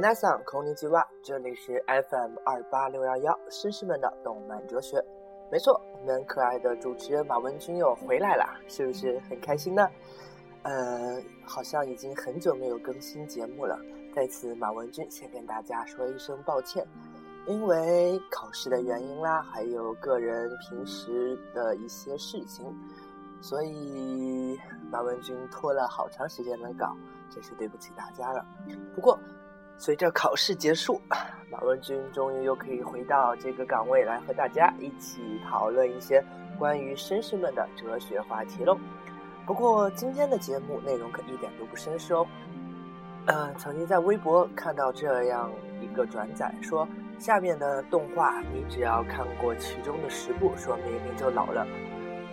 米娜桑空尼基哇，这里是 FM 二八六幺幺绅士们的动漫哲学。没错，你们可爱的主持人马文君又回来了，是不是很开心呢？呃，好像已经很久没有更新节目了，在此马文君先跟大家说一声抱歉，因为考试的原因啦，还有个人平时的一些事情，所以马文君拖了好长时间的稿，真是对不起大家了。不过。随着考试结束，马文君终于又可以回到这个岗位来和大家一起讨论一些关于绅士们的哲学话题喽。不过今天的节目内容可一点都不绅士哦。嗯，曾经在微博看到这样一个转载，说下面的动画你只要看过其中的十部，说明你就老了。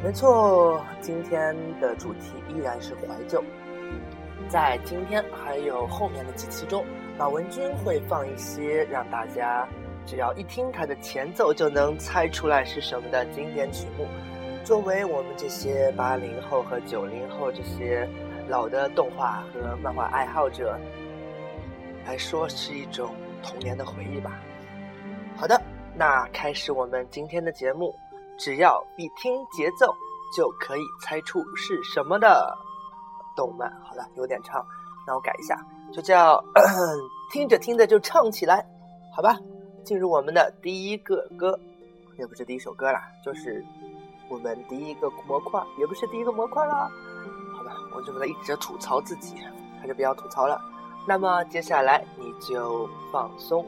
没错，今天的主题依然是怀旧。在今天还有后面的几期中。马文君会放一些让大家只要一听它的前奏就能猜出来是什么的经典曲目，作为我们这些八零后和九零后这些老的动画和漫画爱好者来说，是一种童年的回忆吧。好的，那开始我们今天的节目，只要一听节奏就可以猜出是什么的动漫。好了，有点长，那我改一下。就叫听着听着就唱起来，好吧？进入我们的第一个歌，也不是第一首歌啦，就是我们第一个模块，也不是第一个模块啦，好吧？我就不能一直吐槽自己，还是不要吐槽了。那么接下来你就放松，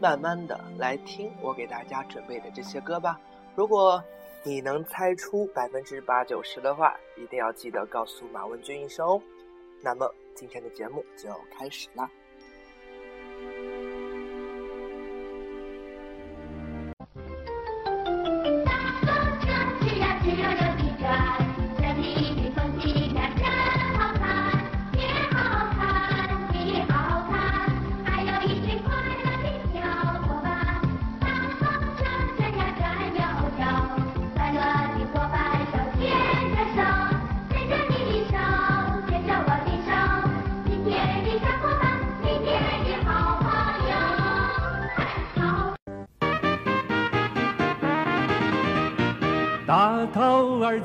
慢慢的来听我给大家准备的这些歌吧。如果你能猜出百分之八九十的话，一定要记得告诉马文君一声哦。那么。今天的节目就开始啦。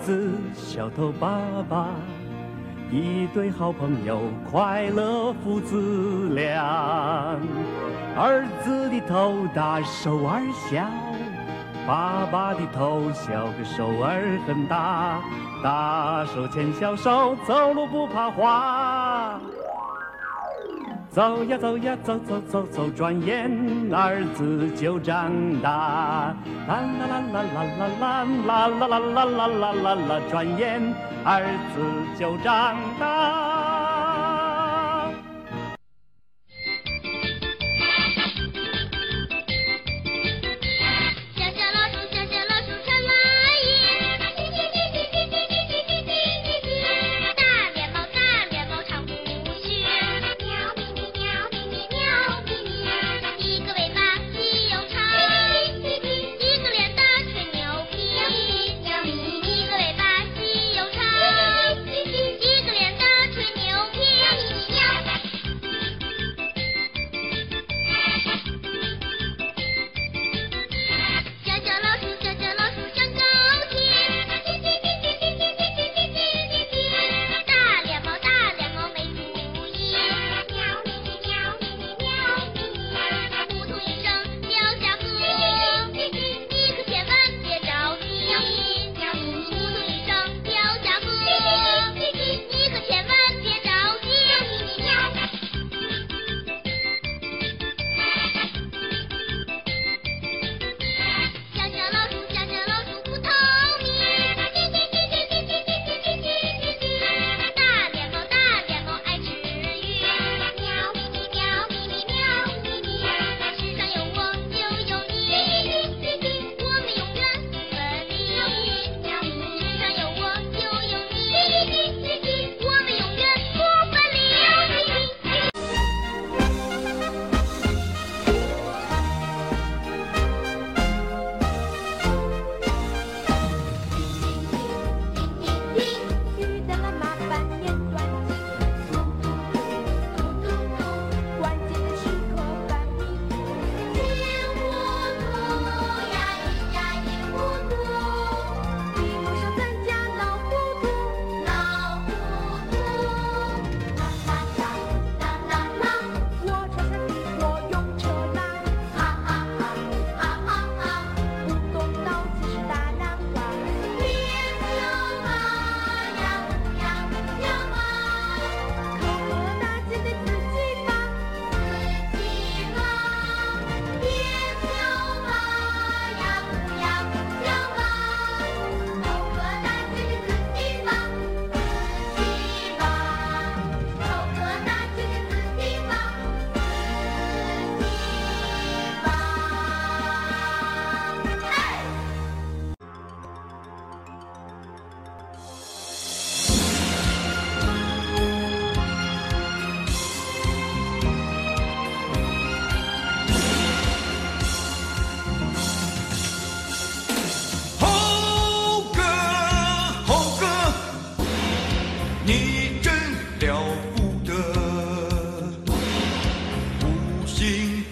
子，小头爸爸，一对好朋友，快乐父子俩。儿子的头大，手儿小；爸爸的头小，个手儿很大。大手牵小手，走路不怕滑。走呀走呀走走走走，转眼儿子就长大。啦啦啦啦啦啦啦啦啦啦啦啦啦啦，转眼儿子就长大。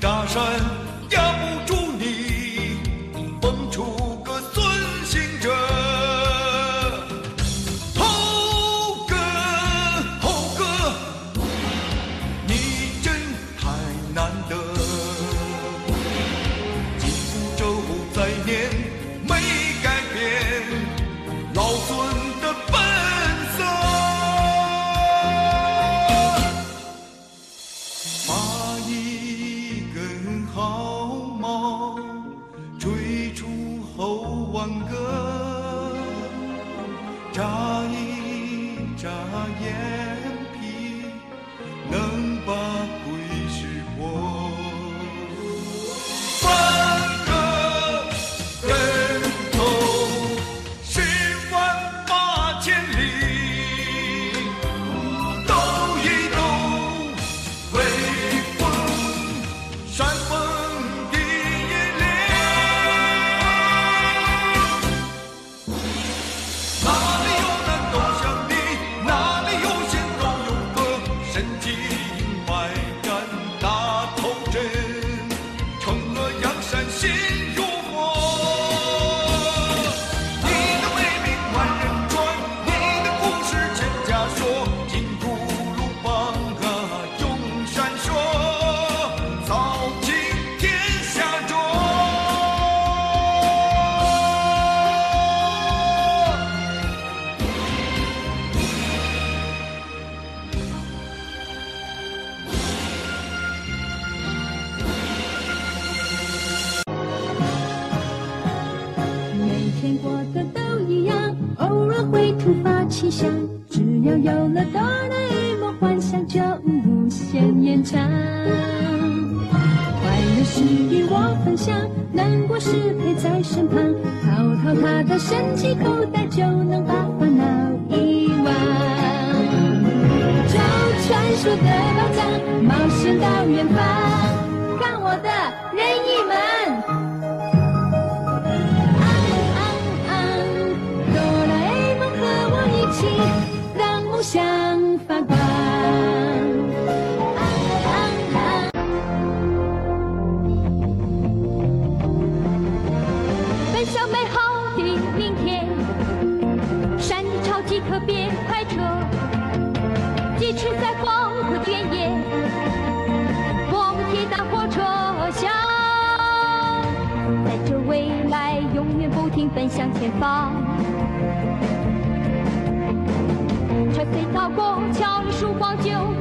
大山压不住口袋就能把烦恼遗忘。找传说的宝藏冒险到远方。一方。船随涛过桥绿树黄昏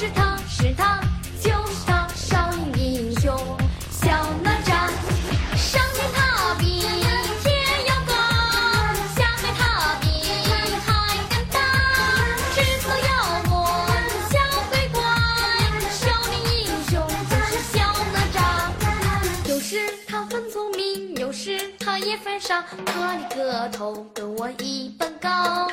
是他是他就是他少年英雄小哪吒上天他比天要高下海他比海更大制服妖魔小降鬼怪少年英雄就是小哪吒有时他很聪明有时他也犯傻他的个头跟我一般高。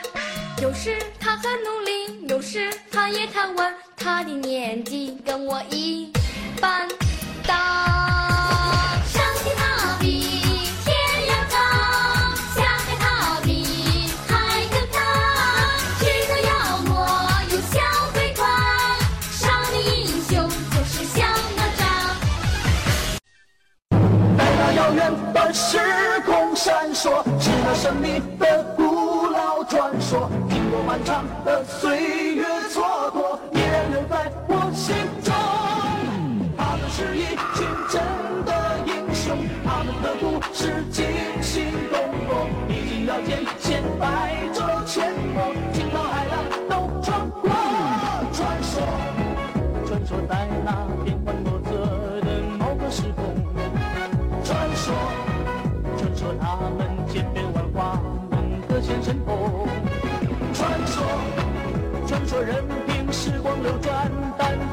有时他很努力有时他也贪玩他的年纪跟我一般大，上天他比天要高，下海他比海更大，制造妖魔用小飞拳，少年英雄就是小哪吒，在那遥远的时空闪烁，是那神秘的古老传说，经过漫长的岁月。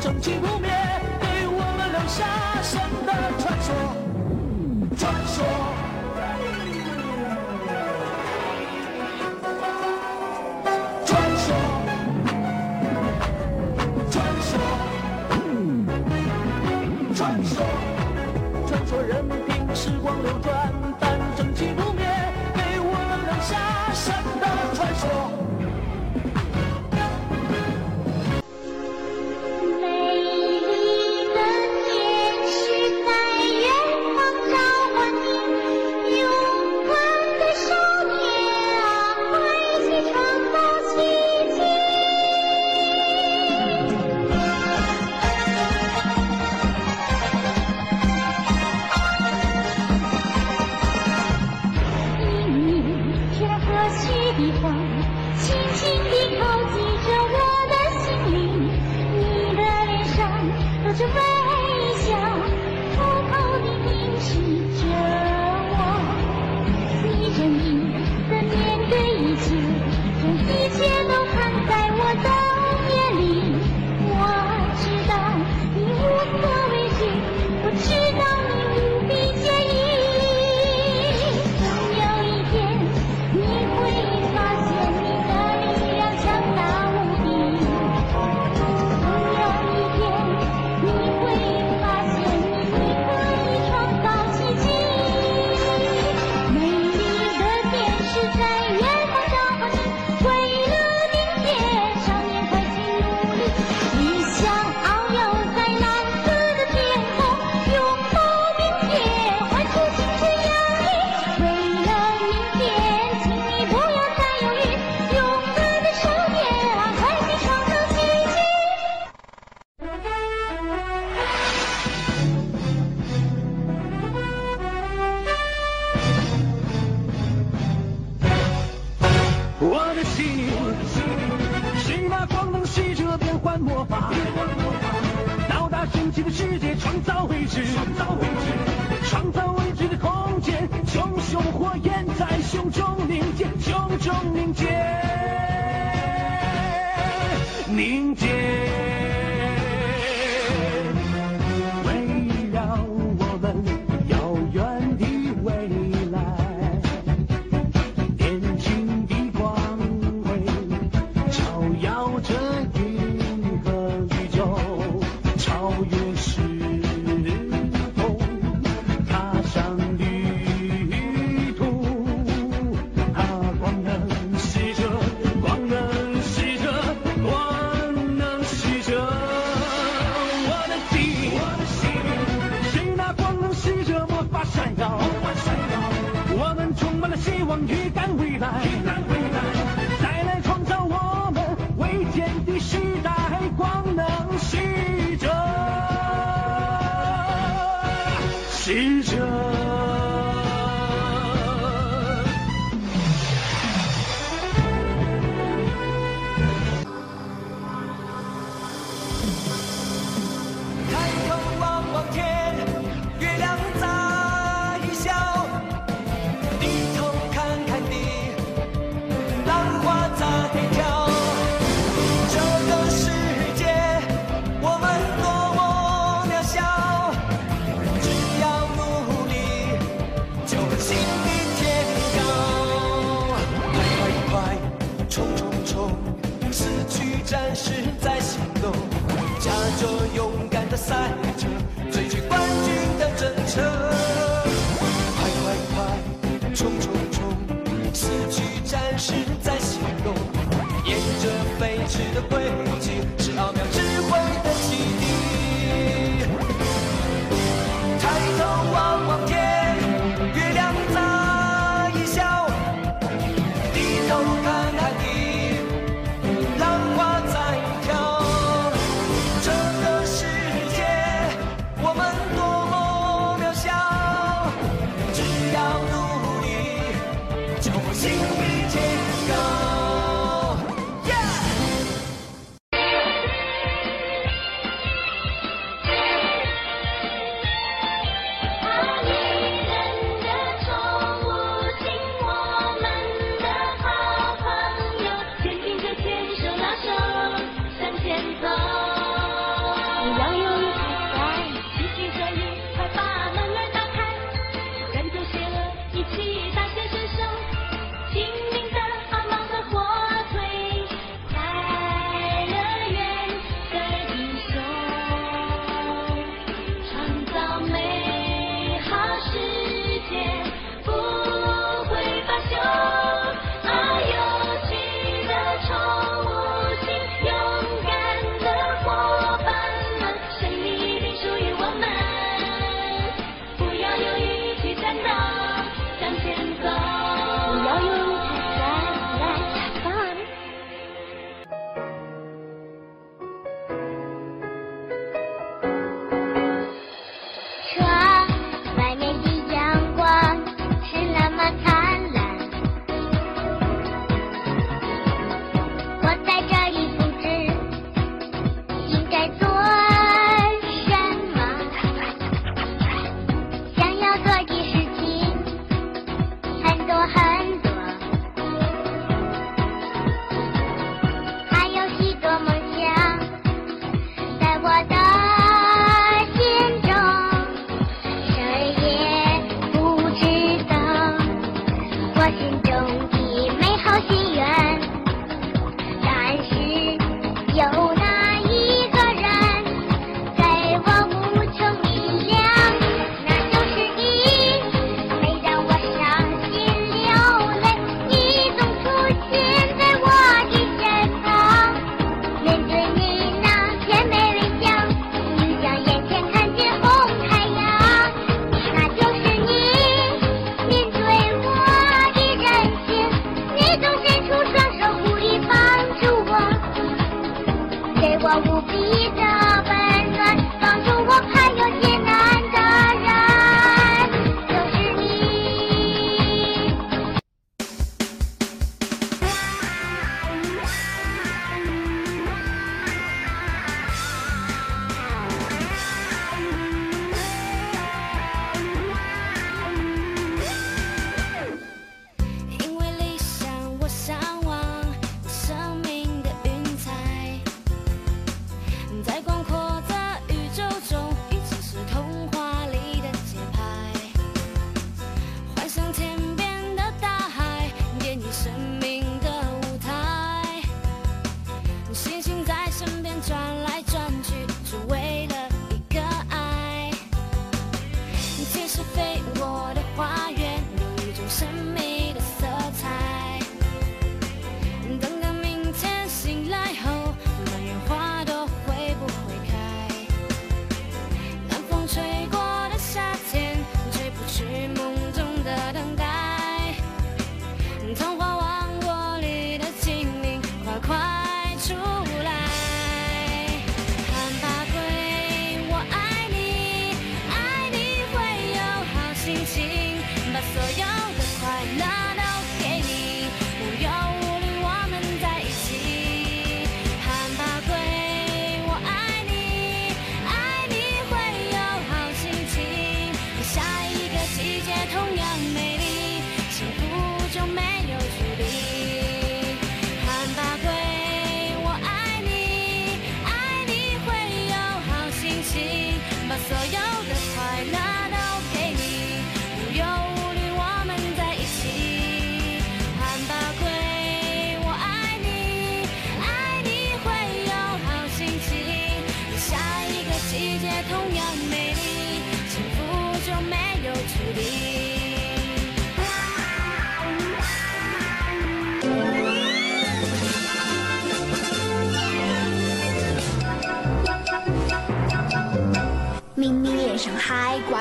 正气不灭给我们留下神的传说传说。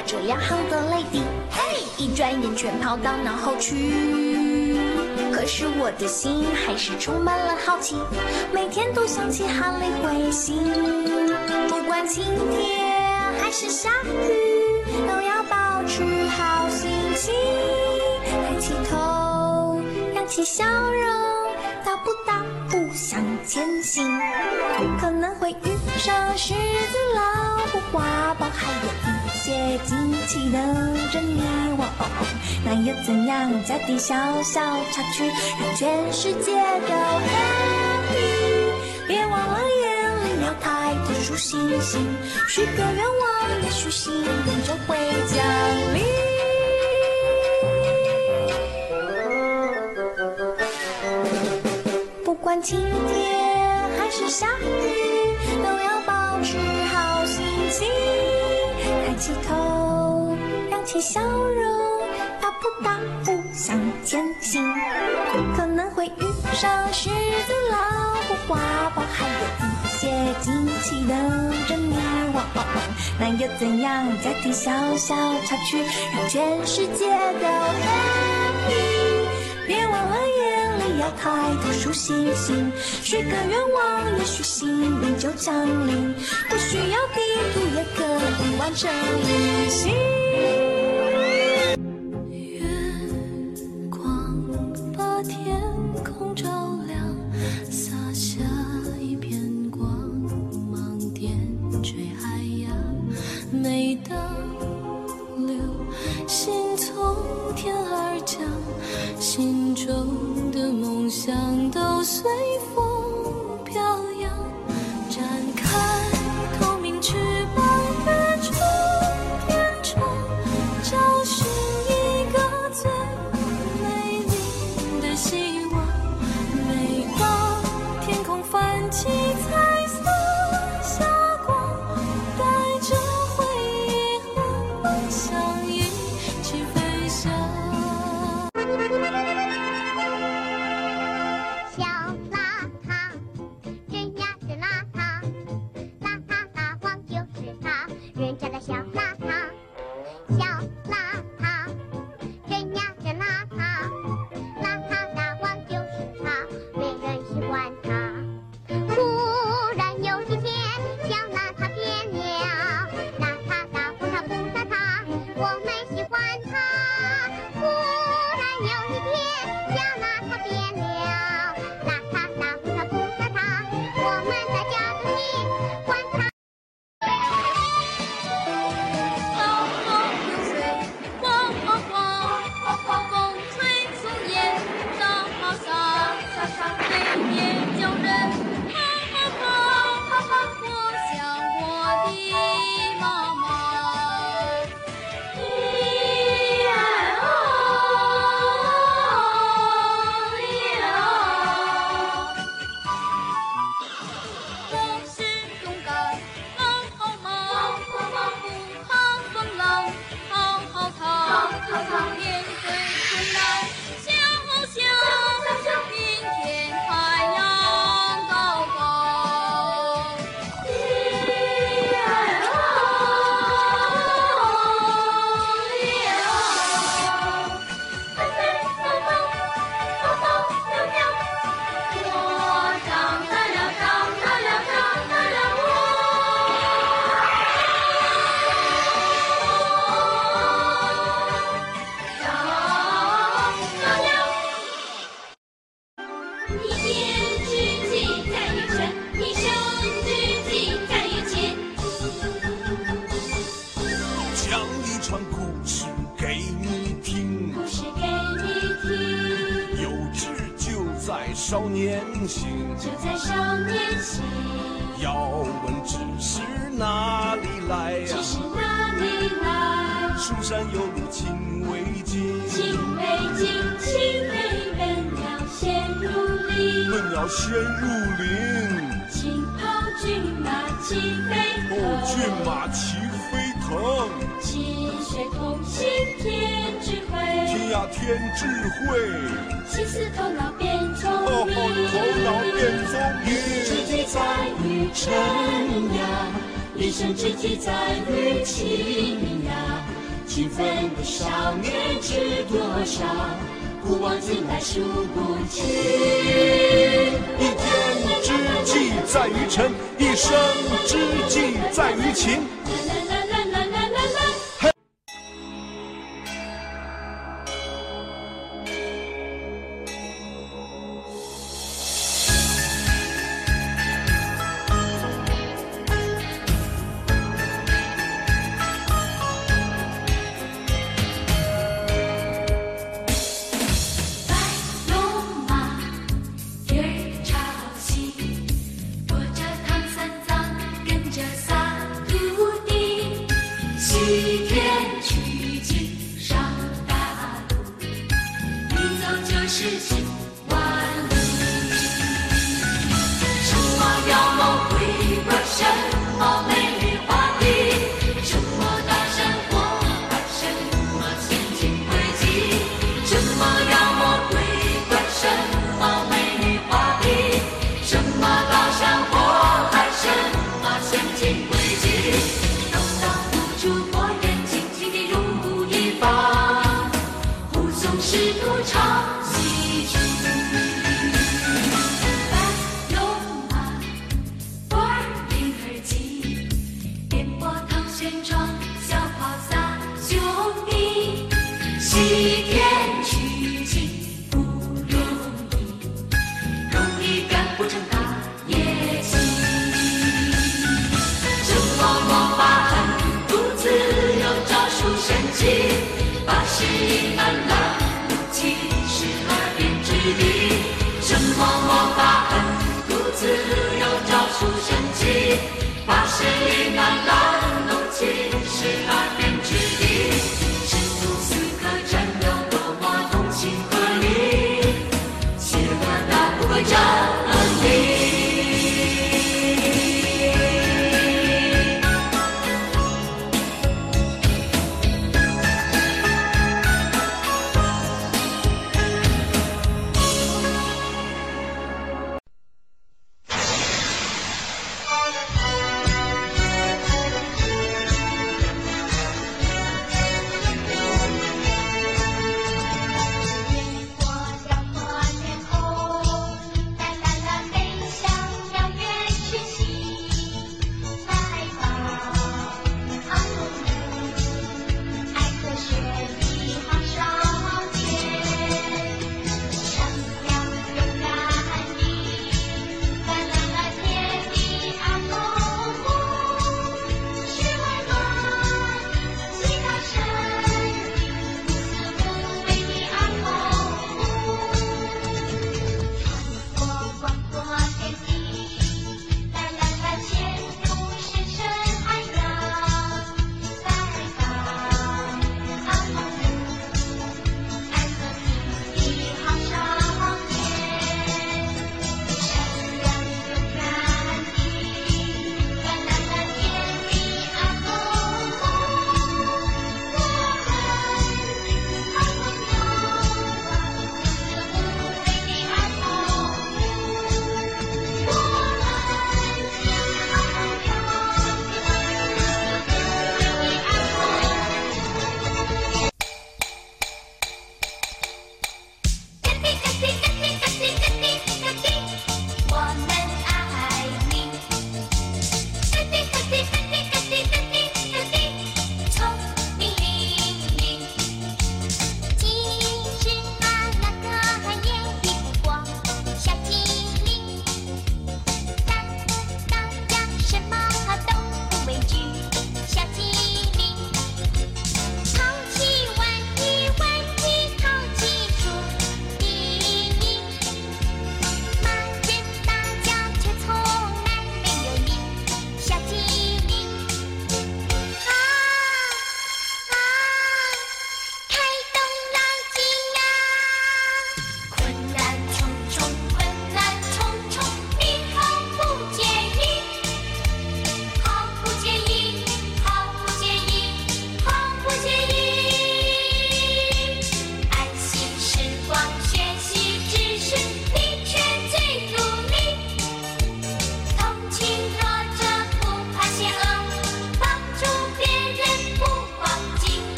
这两行的泪滴，嘿，一转眼全跑到脑后去。可是我的心还是充满了好奇，每天都想起哈利彗星。不管晴天还是下雨，都要保持好心情。抬起头，扬起笑容，大步大步向前行。可能会遇上狮子、老虎、花豹，还有些惊奇等着你我。那又怎样？加点小小插曲，让全世界都 happy。别忘了眼里要抬头数星星，许个愿望，也许幸运就会降临。不管晴天还是下雨，都要保持好心情。抬起头，扬起笑容，大步大步向前行。可能会遇上狮子、老虎、花豹，还有一些惊奇等着你。那又怎样？再听小小插曲，让全世界都。要抬头数星星，许个愿望，也许幸运就降临。不需要地图也可以完成旅行。随风然有天智慧，心思头脑变聪明，头脑变聪明。一天之计在于晨呀，一生之计在于勤呀，勤奋的少年知多少？古往今来数不清。一天之计在于晨，一生之计在于勤。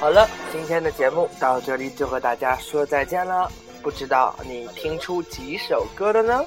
好了今天的节目到这里就和大家说再见了。不知道你听出几首歌了呢？